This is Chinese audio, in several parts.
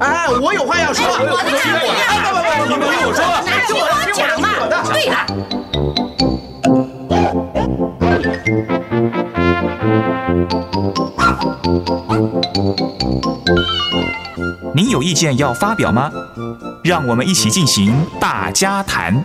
哎，我有话要说。哎，我的讲，我的讲。你们听我说。那听我讲嘛。对了。您有意见要发表吗？让我们一起进行大家谈。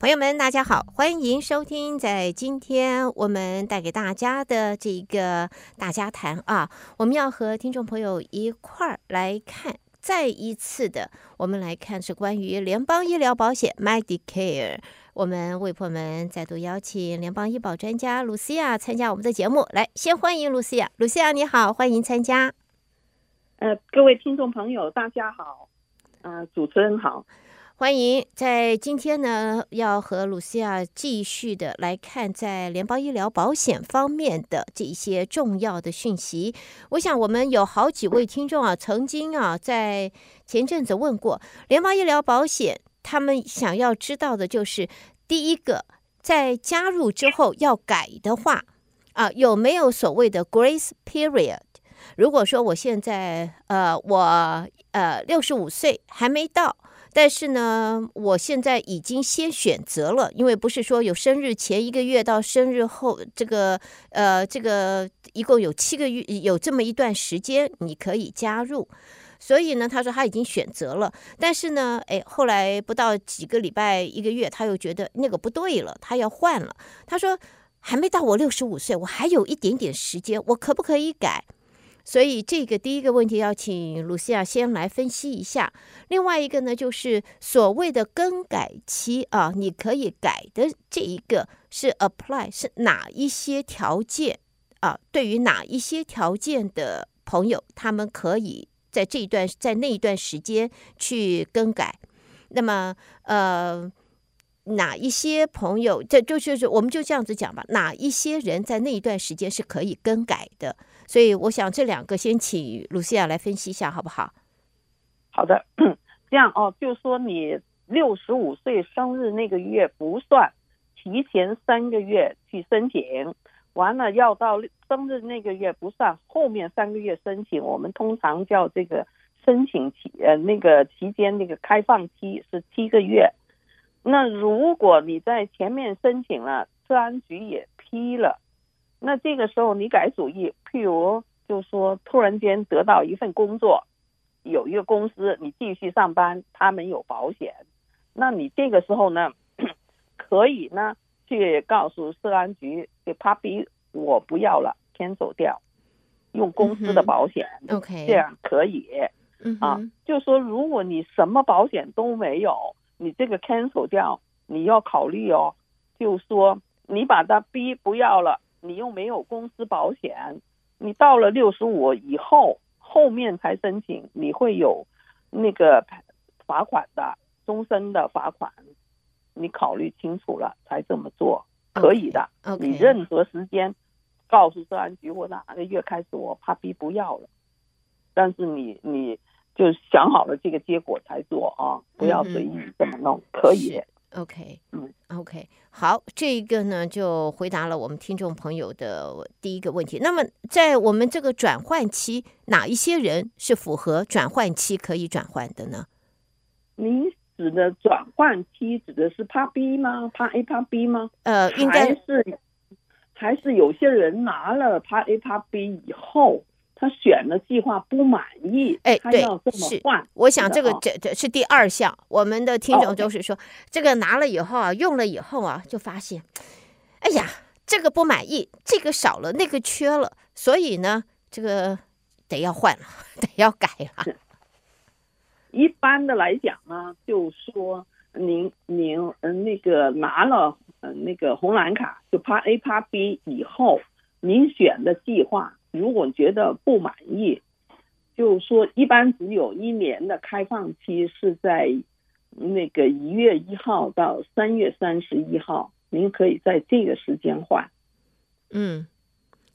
朋友们，大家好，欢迎收听在今天我们带给大家的这个大家谈啊，我们要和听众朋友一块儿来看，再一次的，我们来看是关于联邦医疗保险 Medicare。我们为朋友们再度邀请联邦医保专家卢西亚参加我们的节目，来，先欢迎卢西亚。卢西亚你好，欢迎参加。呃，各位听众朋友，大家好。嗯、呃，主持人好。欢迎，在今天呢，要和鲁西亚继续的来看在联邦医疗保险方面的这一些重要的讯息。我想我们有好几位听众啊，曾经啊在前阵子问过联邦医疗保险，他们想要知道的就是第一个，在加入之后要改的话啊，有没有所谓的 Grace Period？如果说我现在呃我呃六十五岁还没到。但是呢，我现在已经先选择了，因为不是说有生日前一个月到生日后这个呃这个一共有七个月，有这么一段时间你可以加入，所以呢，他说他已经选择了。但是呢，哎，后来不到几个礼拜一个月，他又觉得那个不对了，他要换了。他说还没到我六十五岁，我还有一点点时间，我可不可以改？所以这个第一个问题要请卢西亚先来分析一下。另外一个呢，就是所谓的更改期啊，你可以改的这一个是 apply 是哪一些条件啊？对于哪一些条件的朋友，他们可以在这一段在那一段时间去更改。那么呃，哪一些朋友，这就就是我们就这样子讲吧，哪一些人在那一段时间是可以更改的？所以我想这两个先请卢西亚来分析一下，好不好？好的，这样哦，就说你六十五岁生日那个月不算，提前三个月去申请，完了要到生日那个月不算，后面三个月申请，我们通常叫这个申请期呃那个期间那个开放期是七个月。那如果你在前面申请了，治安局也批了。那这个时候你改主意，譬如就说突然间得到一份工作，有一个公司你继续上班，他们有保险，那你这个时候呢，可以呢去告诉社安局，给 Part-B 我不要了，cancel 掉，用公司的保险，OK，这样可以，啊，就说如果你什么保险都没有，你这个 cancel 掉，你要考虑哦，就说你把它逼不要了。你又没有公司保险，你到了六十五以后，后面才申请，你会有那个罚款的，终身的罚款。你考虑清楚了才这么做，可以的。Okay, okay. 你任何时间告诉治安局，我哪个月开始我怕逼不要了，但是你你就想好了这个结果才做啊，不要随意这么弄，嗯、可以。OK，嗯，OK，好，这一个呢就回答了我们听众朋友的第一个问题。那么，在我们这个转换期，哪一些人是符合转换期可以转换的呢？您指的转换期指的是 Part B 吗？Part A、Part B 吗？呃，应该是还是有些人拿了 Part A、Part B 以后。他选的计划不满意，哎，对，是，我想这个这这是第二项。我们的听众就是说，这个拿了以后啊，用了以后啊，就发现，哎呀，这个不满意，这个少了，那个缺了，所以呢，这个得要换了，得要改了。一般的来讲呢，就说您您嗯那个拿了嗯那个红蓝卡，就 Part A Part B 以后，您选的计划。如果觉得不满意，就说一般只有一年的开放期是在那个一月一号到三月三十一号，您可以在这个时间换。嗯。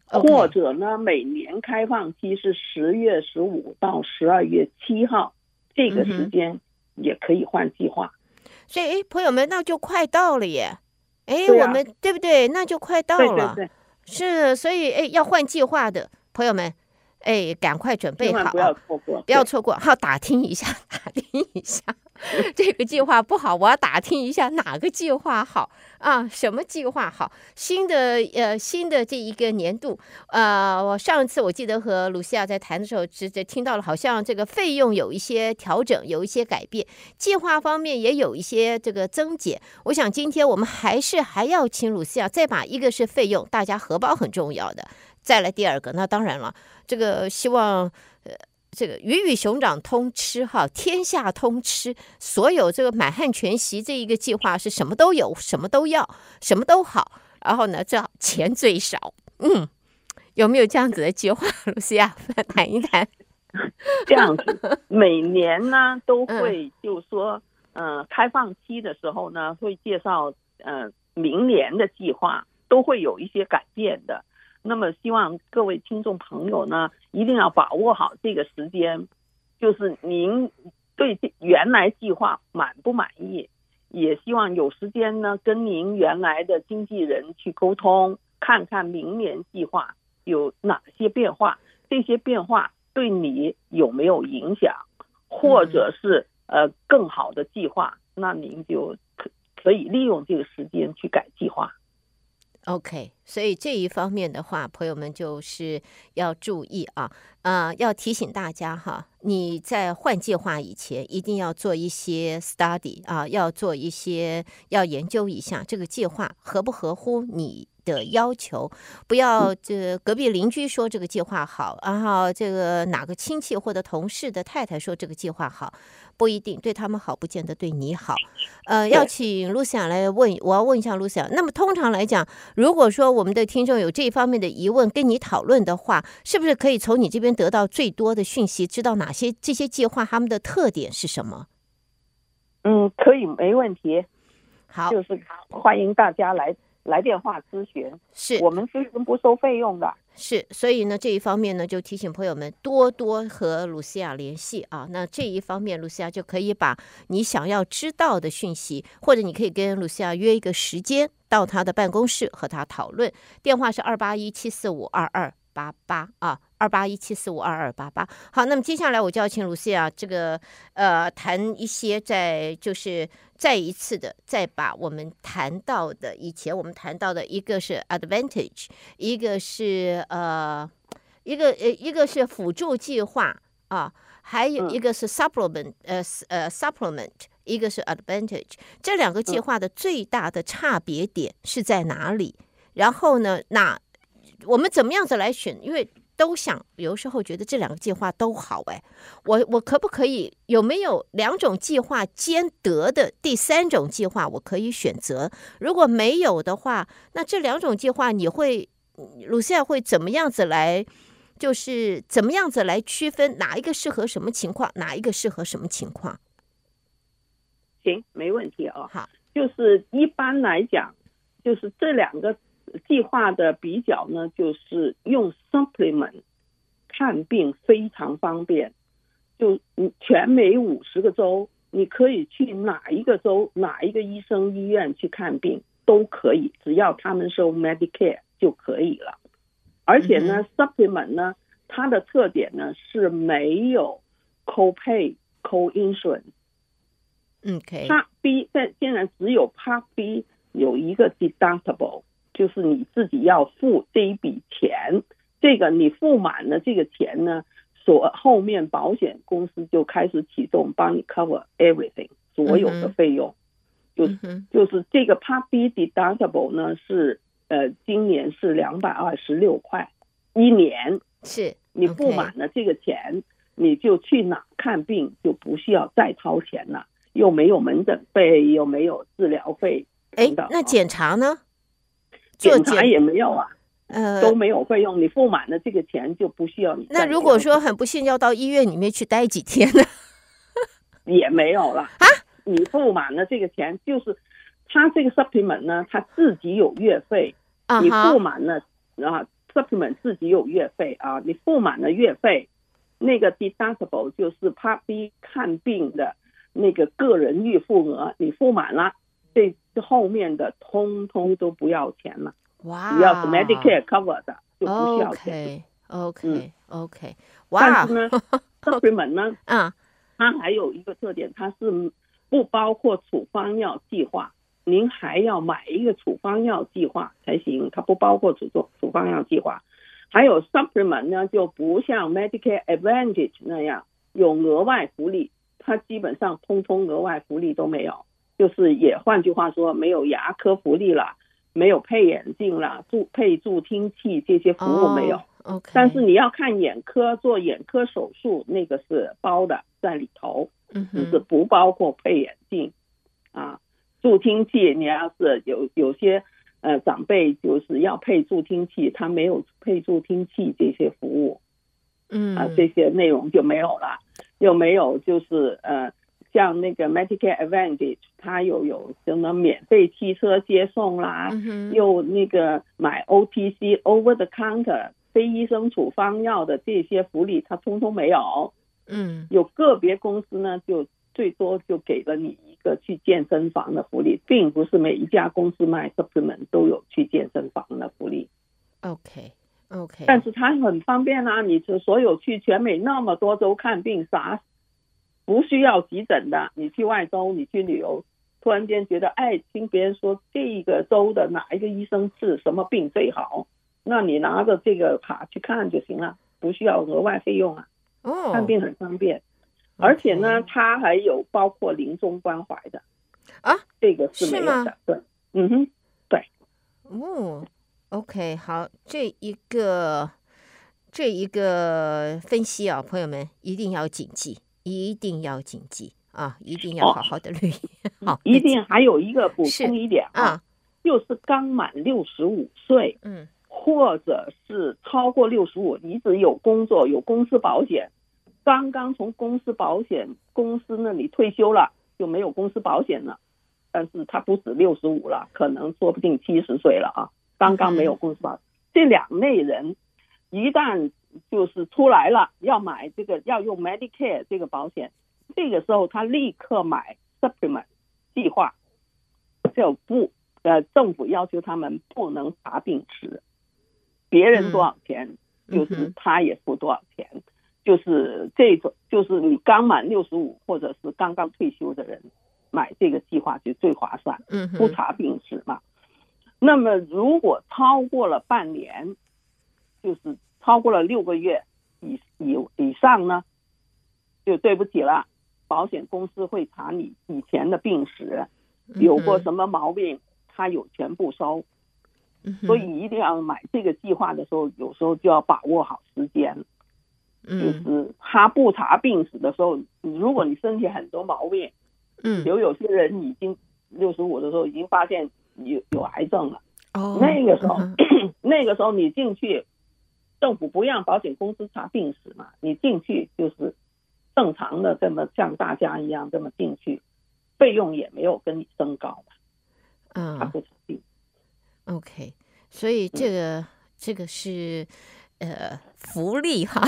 Okay. 或者呢，每年开放期是十月十五到十二月七号，这个时间也可以换计划。嗯、所以，哎，朋友们，那就快到了耶！哎，啊、我们对不对？那就快到了。对对对，是，所以，哎，要换计划的朋友们，哎，赶快准备好，不要错过，不要错过，好，打听一下，打听一下。这个计划不好，我要打听一下哪个计划好啊？什么计划好？新的呃，新的这一个年度，呃，我上次我记得和卢西亚在谈的时候，直接听到了，好像这个费用有一些调整，有一些改变，计划方面也有一些这个增减。我想今天我们还是还要请卢西亚再把一个是费用，大家荷包很重要的，再来第二个，那当然了，这个希望。这个鱼与熊掌通吃哈，天下通吃，所有这个满汉全席这一个计划是什么都有，什么都要，什么都好。然后呢，这钱最少，嗯，有没有这样子的计划？露西亚来 谈一谈。这样子，每年呢都会就说，嗯、呃，开放期的时候呢会介绍，呃，明年的计划都会有一些改变的。那么希望各位听众朋友呢，一定要把握好这个时间，就是您对原来计划满不满意，也希望有时间呢跟您原来的经纪人去沟通，看看明年计划有哪些变化，这些变化对你有没有影响，或者是呃更好的计划，那您就可可以利用这个时间去改计划。OK，所以这一方面的话，朋友们就是要注意啊，啊、呃，要提醒大家哈，你在换计划以前，一定要做一些 study 啊，要做一些要研究一下这个计划合不合乎你的要求，不要这隔壁邻居说这个计划好，然后这个哪个亲戚或者同事的太太说这个计划好。不一定对他们好，不见得对你好。呃，要请露西亚来问，我要问一下露西亚。那么通常来讲，如果说我们的听众有这一方面的疑问，跟你讨论的话，是不是可以从你这边得到最多的讯息，知道哪些这些计划他们的特点是什么？嗯，可以，没问题。好，就是欢迎大家来来电话咨询，是我们咨询不收费用的。是，所以呢，这一方面呢，就提醒朋友们多多和露西亚联系啊。那这一方面，露西亚就可以把你想要知道的讯息，或者你可以跟露西亚约一个时间，到他的办公室和他讨论。电话是二八一七四五二二八八啊。二八一七四五二二八八，好，那么接下来我就要请卢西啊这个呃谈一些在就是再一次的再把我们谈到的以前我们谈到的一个是 advantage，一个是呃一个呃一个是辅助计划啊，还有一个是 supplement 呃呃 supplement，一个是 advantage，这两个计划的最大的差别点是在哪里？然后呢，那我们怎么样子来选？因为都想，有时候觉得这两个计划都好哎，我我可不可以有没有两种计划兼得的第三种计划我可以选择？如果没有的话，那这两种计划你会，鲁西亚会怎么样子来，就是怎么样子来区分哪一个适合什么情况，哪一个适合什么情况？行，没问题啊、哦。好，就是一般来讲，就是这两个。计划的比较呢，就是用 supplement 看病非常方便，就你全美五十个州，你可以去哪一个州，哪一个医生医院去看病都可以，只要他们收 Medicare 就可以了。而且呢，supplement 呢，它的特点呢是没有 copay co-insurance。嗯，K。Part B 在现在只有 Part B 有一个 deductible。就是你自己要付这一笔钱，这个你付满了这个钱呢，所后面保险公司就开始启动帮你 cover everything 所有的费用，就就是这个 Part B deductible 呢是呃今年是两百二十六块一年，是你付满了这个钱，你就去哪看病就不需要再掏钱了，又没有门诊费，又没有治疗费，哎，那检查呢？检查也没有啊，呃，都没有费用，你付满了这个钱就不需要你。那如果说很不幸要到医院里面去待几天呢？也没有了啊！你付满了这个钱，就是他这个 supplement 呢，他自己有月费，啊、你付满了啊，supplement 自己有月费啊，你付满了月费，那个 deductible 就是 Part B 看病的那个个人预付额，你付满了，这后面的通通都不要钱了。哇！只要是 Medicare cover 的就不需要钱。OK OK，哇！但是呢，supplement 呢，啊，它还有一个特点，它是不包括处方药计划，您还要买一个处方药计划才行。它不包括处方处方药计划。还有 supplement 呢，就不像 Medicare Advantage 那样有额外福利，它基本上通通额外福利都没有，就是也换句话说，没有牙科福利了。没有配眼镜了，助配助听器这些服务没有。Oh, okay. 但是你要看眼科做眼科手术，那个是包的在里头，嗯，就是不包括配眼镜啊。助听器，你要是有有些呃长辈就是要配助听器，他没有配助听器这些服务，嗯啊，这些内容就没有了，又没有就是呃。像那个 Medicare Advantage，它又有什么免费汽车接送啦，嗯、又那个买 OTC Over the Counter 非医生处方药的这些福利，它通通没有。嗯，有个别公司呢，就最多就给了你一个去健身房的福利，并不是每一家公司卖 supplement 都有去健身房的福利。OK OK，但是它很方便啊，你是所有去全美那么多州看病啥？不需要急诊的，你去外州，你去旅游，突然间觉得，哎，听别人说这个州的哪一个医生治什么病最好，那你拿着这个卡去看就行了，不需要额外费用啊。哦，看病很方便，而且呢，它还有包括临终关怀的啊，这个是没有的。对，嗯哼，对。哦，OK，好，这一个这一个分析啊，朋友们一定要谨记。一定要谨记啊！一定要好好的留意。好、哦，一定还有一个补充一点啊，啊就是刚满六十五岁，嗯，或者是超过六十五，一直有工作，有公司保险，刚刚从公司保险公司那里退休了，就没有公司保险了。但是他不止六十五了，可能说不定七十岁了啊！刚刚没有公司保险，嗯、这两类人一旦。就是出来了，要买这个要用 Medicare 这个保险，这个时候他立刻买 Supplement 计划，就不呃政府要求他们不能查病史，别人多少钱，嗯、就是他也付多少钱，嗯、就是这种就是你刚满六十五或者是刚刚退休的人买这个计划就最划算，嗯，不查病史嘛。那么如果超过了半年，就是。超过了六个月以以以上呢，就对不起了，保险公司会查你以前的病史，有过什么毛病，他有权不收，所以一定要买这个计划的时候，有时候就要把握好时间，就是他不查病史的时候，如果你身体很多毛病，嗯，有有些人已经六十五的时候已经发现有有癌症了，哦，那个时候 那个时候你进去。政府不让保险公司查病史嘛，你进去就是正常的，这么像大家一样这么进去，费用也没有跟你增高嘛。嗯，他不成立。OK，所以这个、嗯、这个是呃福利哈，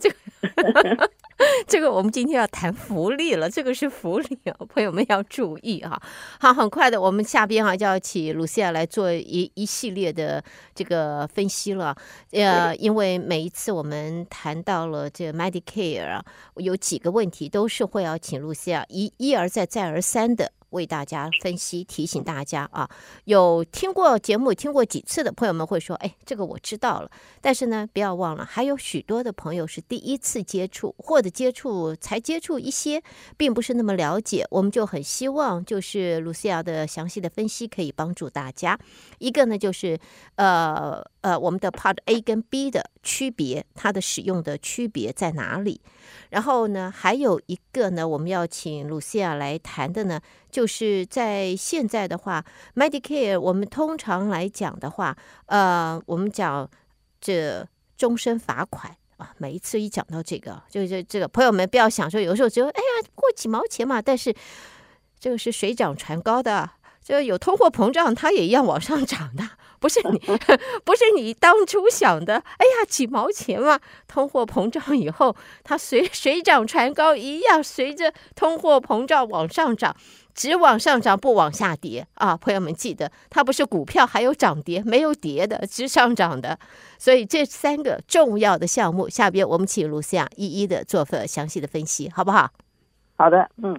这个。这个我们今天要谈福利了，这个是福利啊，朋友们要注意啊。好，很快的，我们下边哈就要请露西亚来做一一系列的这个分析了。呃，因为每一次我们谈到了这个 Medicare 啊，有几个问题都是会要请露西亚一一而再再而三的。为大家分析，提醒大家啊，有听过节目听过几次的朋友们会说：“哎，这个我知道了。”但是呢，不要忘了，还有许多的朋友是第一次接触，或者接触才接触一些，并不是那么了解。我们就很希望，就是露西亚的详细的分析可以帮助大家。一个呢，就是呃呃，我们的 Part A 跟 B 的区别，它的使用的区别在哪里？然后呢，还有一个呢，我们要请露西亚来谈的呢，就是在现在的话，Medicare，我们通常来讲的话，呃，我们讲这终身罚款啊，每一次一讲到这个，就是这个朋友们不要想说，有时候只有哎呀过几毛钱嘛，但是这个是水涨船高的，就有通货膨胀，它也一样往上涨的。不是你，不是你当初想的。哎呀，几毛钱嘛！通货膨胀以后，它随水涨船高一样，随着通货膨胀往上涨，只往上涨不往下跌啊！朋友们记得，它不是股票，还有涨跌，没有跌的，只上涨的。所以这三个重要的项目，下边我们请卢西亚一一的做份详细的分析，好不好？好的，嗯，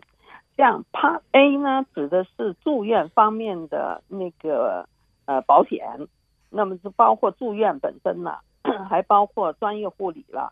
像 Part A 呢，指的是住院方面的那个。呃，保险，那么是包括住院本身了，还包括专业护理了，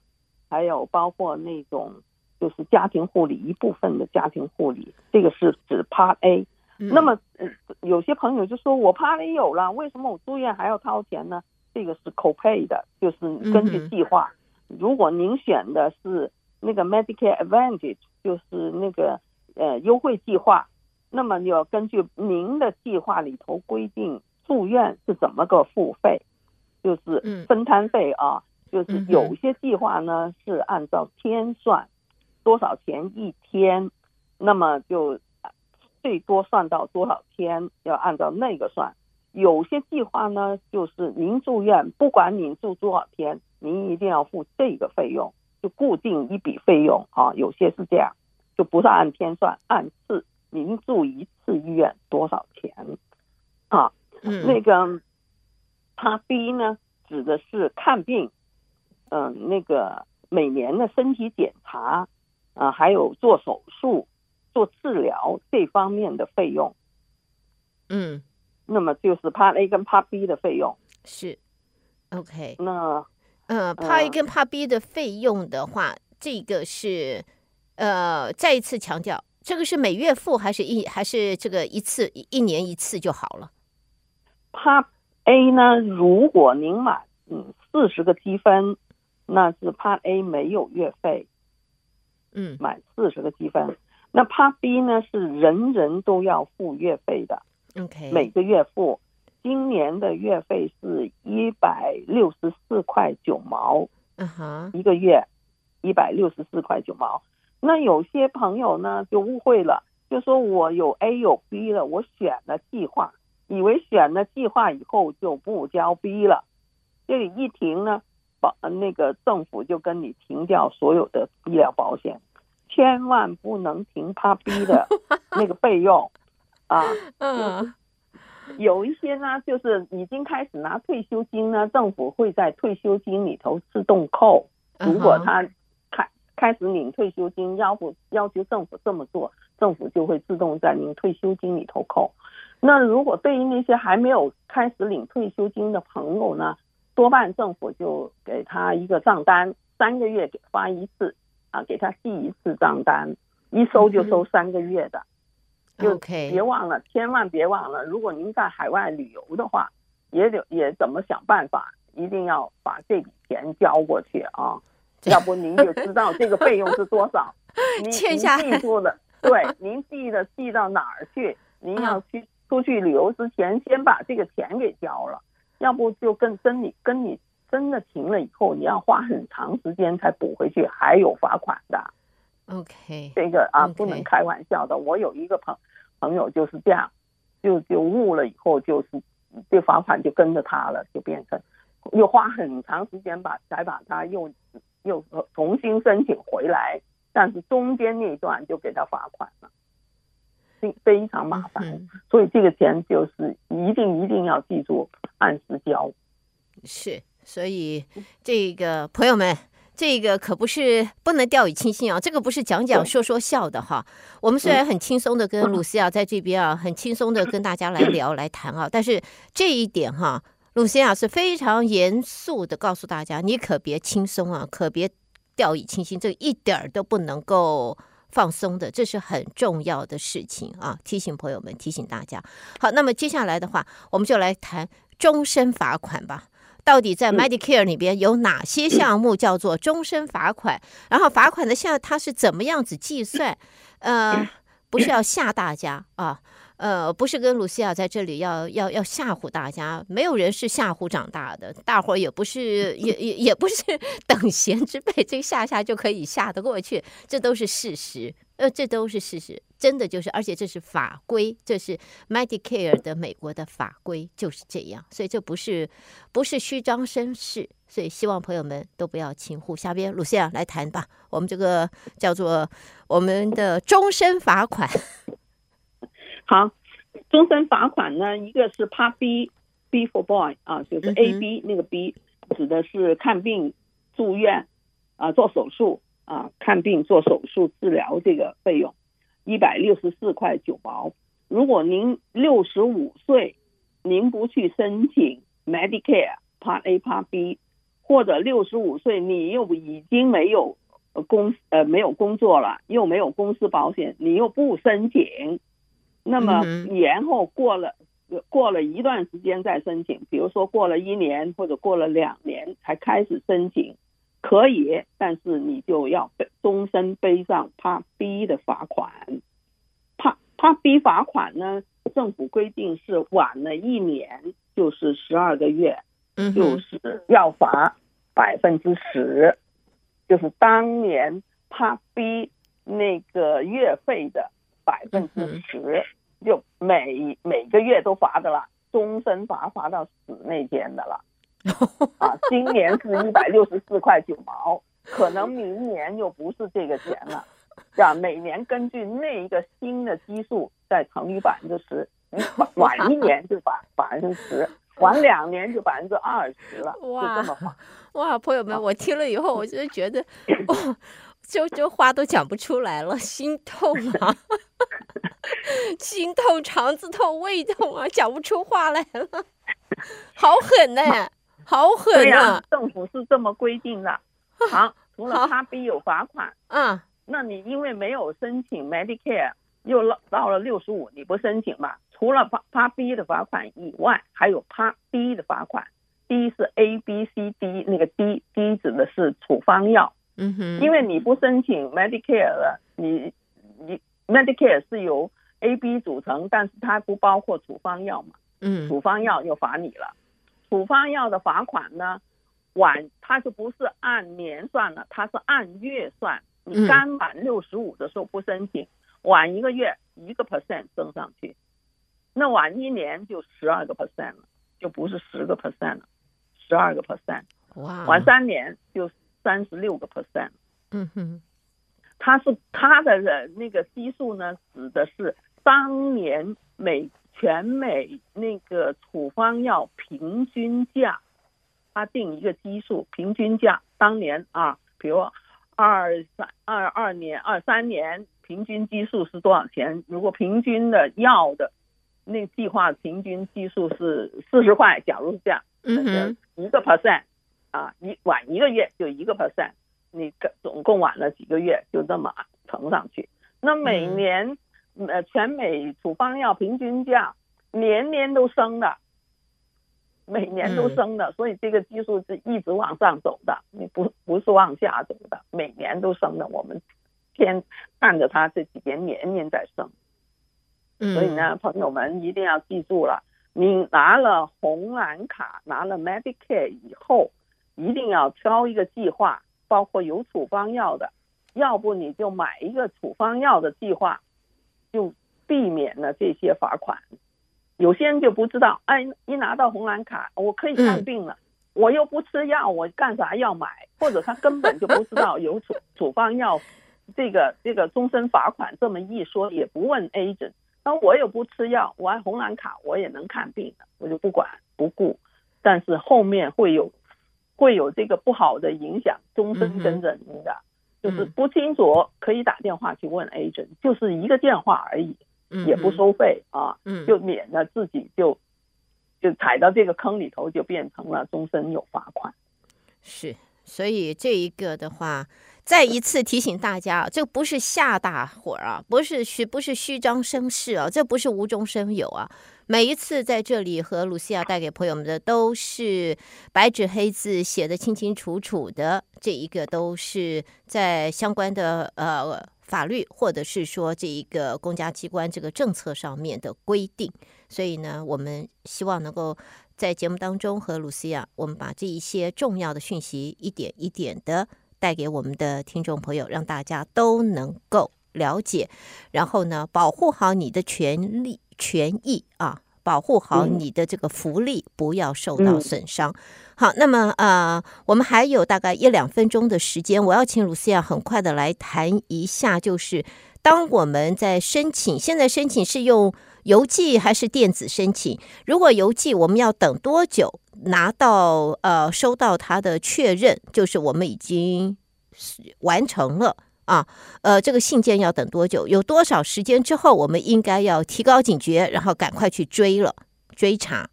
还有包括那种就是家庭护理一部分的家庭护理，这个是指 Part A。那么呃，有些朋友就说我 Part A 有了，为什么我住院还要掏钱呢？这个是 copay 的，就是根据计划。如果您选的是那个 Medicare Advantage，就是那个呃优惠计划，那么你要根据您的计划里头规定。住院是怎么个付费？就是分摊费啊，就是有些计划呢是按照天算，多少钱一天，那么就最多算到多少天，要按照那个算。有些计划呢，就是您住院，不管您住多少天，您一定要付这个费用，就固定一笔费用啊。有些是这样，就不是按天算，按次，您住一次医院多少钱啊？嗯，那个他 B 呢，指的是看病，嗯、呃，那个每年的身体检查，啊、呃，还有做手术、做治疗这方面的费用。嗯，那么就是 Part A 跟 Part B 的费用是 OK。那呃，Part A 跟 Part B 的费用的话，这个是呃，再一次强调，这个是每月付还是一还是这个一次一一年一次就好了？Part A 呢，如果您满嗯四十个积分，那是 Part A 没有月费，嗯，满四十个积分。那 Part B 呢，是人人都要付月费的，OK，每个月付。今年的月费是一百六十四块九毛，嗯哼，一个月一百六十四块九毛。那有些朋友呢就误会了，就说我有 A 有 B 了，我选了计划。以为选了计划以后就不交 B 了，这里一停呢，保那个政府就跟你停掉所有的医疗保险，千万不能停 Part B 的 那个费用啊。嗯，有一些呢，就是已经开始拿退休金呢，政府会在退休金里头自动扣。如果他开开始领退休金，要不要求政府这么做，政府就会自动在您退休金里头扣。那如果对于那些还没有开始领退休金的朋友呢，多半政府就给他一个账单，三个月给发一次，啊，给他寄一次账单，一收就收三个月的。就别忘了，千万别忘了，如果您在海外旅游的话，也得也怎么想办法，一定要把这笔钱交过去啊，要不您就知道这个费用是多少。您欠下您记住了，对，您记得记到哪儿去？您要去。出去旅游之前，先把这个钱给交了，要不就跟跟你跟你真的停了以后，你要花很长时间才补回去，还有罚款的。OK，这个啊不能开玩笑的。我有一个朋朋友就是这样，就就误了以后，就是这罚款就跟着他了，就变成又花很长时间把才把他又又重新申请回来，但是中间那一段就给他罚款了。非常麻烦，嗯，所以这个钱就是一定一定要记住按时交。是，所以这个朋友们，这个可不是不能掉以轻心啊！这个不是讲讲说说笑的哈。我们虽然很轻松的跟露西亚在这边啊，很轻松的跟大家来聊来谈啊，但是这一点哈，露西亚是非常严肃的告诉大家，你可别轻松啊，可别掉以轻心，这一点儿都不能够。放松的，这是很重要的事情啊！提醒朋友们，提醒大家。好，那么接下来的话，我们就来谈终身罚款吧。到底在 Medicare 里边有哪些项目叫做终身罚款？然后罚款的项它是怎么样子计算？呃，不是要吓大家啊。呃，不是跟卢西亚在这里要要要吓唬大家，没有人是吓唬长大的，大伙儿也不是也也也不是 等闲之辈，这个吓吓就可以吓得过去，这都是事实，呃，这都是事实，真的就是，而且这是法规，这是 Medicare 的美国的法规就是这样，所以这不是不是虚张声势，所以希望朋友们都不要轻忽。下边卢西亚来谈吧，我们这个叫做我们的终身罚款。好，终身罚款呢？一个是 Part B，B for boy 啊，就是 A B 那个 B 指的是看病住院啊，做手术啊，看病做手术治疗这个费用一百六十四块九毛。如果您六十五岁，您不去申请 Medicare Part A Part B，或者六十五岁你又已经没有公呃没有工作了，又没有公司保险，你又不申请。那么延后过了过了一段时间再申请，比如说过了一年或者过了两年才开始申请，可以，但是你就要背终身背上 B 的罚款。B 罚款呢，政府规定是晚了一年就是十二个月，就是要罚百分之十，就是当年 B 那个月费的。百分之十，就每每个月都罚的了，终身罚罚到死那天的了。啊，今年是一百六十四块九毛，可能明年又不是这个钱了。是吧每年根据那一个新的基数再乘以百分之十，你 晚一年就罚百分之十，晚两年就百分之二十了，就这么。哇，朋友们，我听了以后，我就觉得，哦。就就话都讲不出来了，心痛啊，心痛，肠子痛，胃痛啊，讲不出话来了，好狠呢、欸，好狠啊！政府是这么规定的。好，除了 Part B 有罚款，嗯，那你因为没有申请 Medicare，又到了六十五，你不申请嘛？除了 Part B 的罚款以外，还有 D 的罚款。D 是 A B C D，那个 D，D 指的是处方药。嗯哼，因为你不申请 Medicare 了，你你 Medicare 是由 A、B 组成，但是它不包括处方药嘛。嗯，处方药又罚你了。处方药的罚款呢，晚它就不是按年算了，它是按月算。你刚满六十五的时候不申请，晚一个月一个 percent 升上去，那晚一年就十二个 percent 了，就不是十个 percent 了，十二个 percent。哇，晚三年就。三十六个 percent，嗯哼，它是它的人那个基数呢，指的是当年美全美那个处方药平均价，它定一个基数平均价，当年啊，比如二三二二年二三年平均基数是多少钱？如果平均的药的那计划平均基数是四十块，假如是这样，嗯哼，一个 percent。啊，一晚一个月就一个 percent，你总共晚了几个月，就这么乘上去。那每年呃全美处方药平均价年年都升的，每年都升的，所以这个基数是一直往上走的，你不不是往下走的，每年都升的。我们天看着它这几年年年在升，所以呢，朋友们一定要记住了，你拿了红蓝卡，拿了 Medicare 以后。一定要挑一个计划，包括有处方药的，要不你就买一个处方药的计划，就避免了这些罚款。有些人就不知道，哎，一拿到红蓝卡，我可以看病了，我又不吃药，我干啥要买？或者他根本就不知道有处 处方药，这个这个终身罚款这么一说，也不问 agent。那我又不吃药，我按红蓝卡我也能看病的，我就不管不顾。但是后面会有。会有这个不好的影响，终身跟着您的，就是不清楚可以打电话去问 agent，就是一个电话而已，也不收费啊，就免得自己就就踩到这个坑里头，就变成了终身有罚款。是，所以这一个的话。再一次提醒大家，这不是吓大伙儿啊，不是虚，不是虚张声势啊，这不是无中生有啊。每一次在这里和露西亚带给朋友们的，都是白纸黑字写得清清楚楚的，这一个都是在相关的呃法律或者是说这一个公家机关这个政策上面的规定。所以呢，我们希望能够在节目当中和露西亚，我们把这一些重要的讯息一点一点的。带给我们的听众朋友，让大家都能够了解，然后呢，保护好你的权利、权益啊，保护好你的这个福利，不要受到损伤。嗯、好，那么呃，我们还有大概一两分钟的时间，我要请卢西亚很快的来谈一下，就是当我们在申请，现在申请是用邮寄还是电子申请？如果邮寄，我们要等多久？拿到呃，收到他的确认，就是我们已经完成了啊。呃，这个信件要等多久？有多少时间之后，我们应该要提高警觉，然后赶快去追了追查。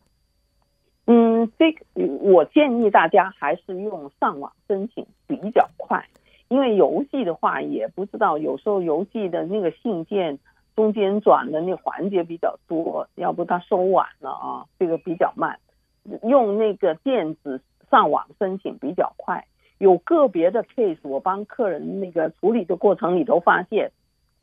嗯，这个我建议大家还是用上网申请比较快，因为邮寄的话也不知道，有时候邮寄的那个信件中间转的那环节比较多，要不他收晚了啊，这个比较慢。用那个电子上网申请比较快，有个别的 case，我帮客人那个处理的过程里头发现，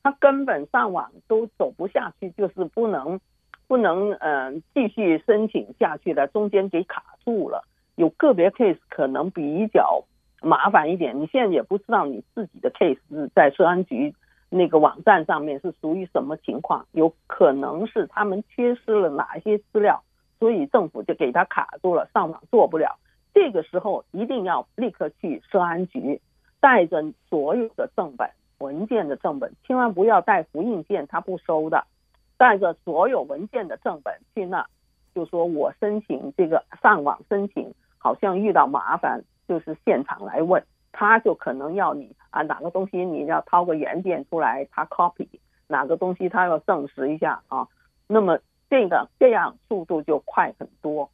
他根本上网都走不下去，就是不能不能嗯、呃、继续申请下去了，中间给卡住了。有个别 case 可能比较麻烦一点，你现在也不知道你自己的 case 在治安局那个网站上面是属于什么情况，有可能是他们缺失了哪一些资料。所以政府就给他卡住了，上网做不了。这个时候一定要立刻去社安局，带着所有的正本文件的正本，千万不要带复印件，他不收的。带着所有文件的正本去那，就说我申请这个上网申请，好像遇到麻烦，就是现场来问，他就可能要你啊哪个东西你要掏个原件出来，他 copy 哪个东西他要证实一下啊，那么。这个这样速度就快很多，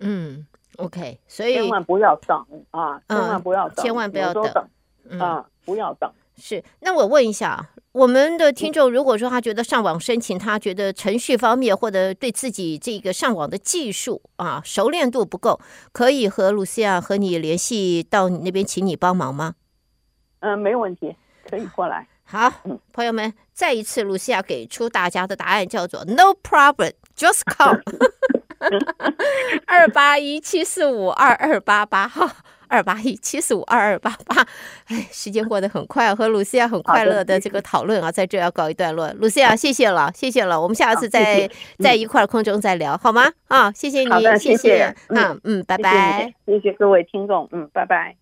嗯，OK，所以千万不要等啊，千万不要等，嗯、千万不要等，等啊，不要等。是，那我问一下，我们的听众，如果说他觉得上网申请，他觉得程序方面或者对自己这个上网的技术啊熟练度不够，可以和露西亚和你联系，到你那边请你帮忙吗？嗯，没有问题，可以过来。好，朋友们，再一次，露西亚给出大家的答案叫做 “No problem, just call”。二八一七四五二二八八哈，二八一七四五二二八八。哎，时间过得很快，和露西亚很快乐的这个讨论啊，在这要告一段落。露西亚，谢谢了，谢谢了，我们下次再在一块空中再聊，好吗？啊，谢谢你，谢谢，嗯嗯，拜拜，谢谢各位听众，嗯，拜拜。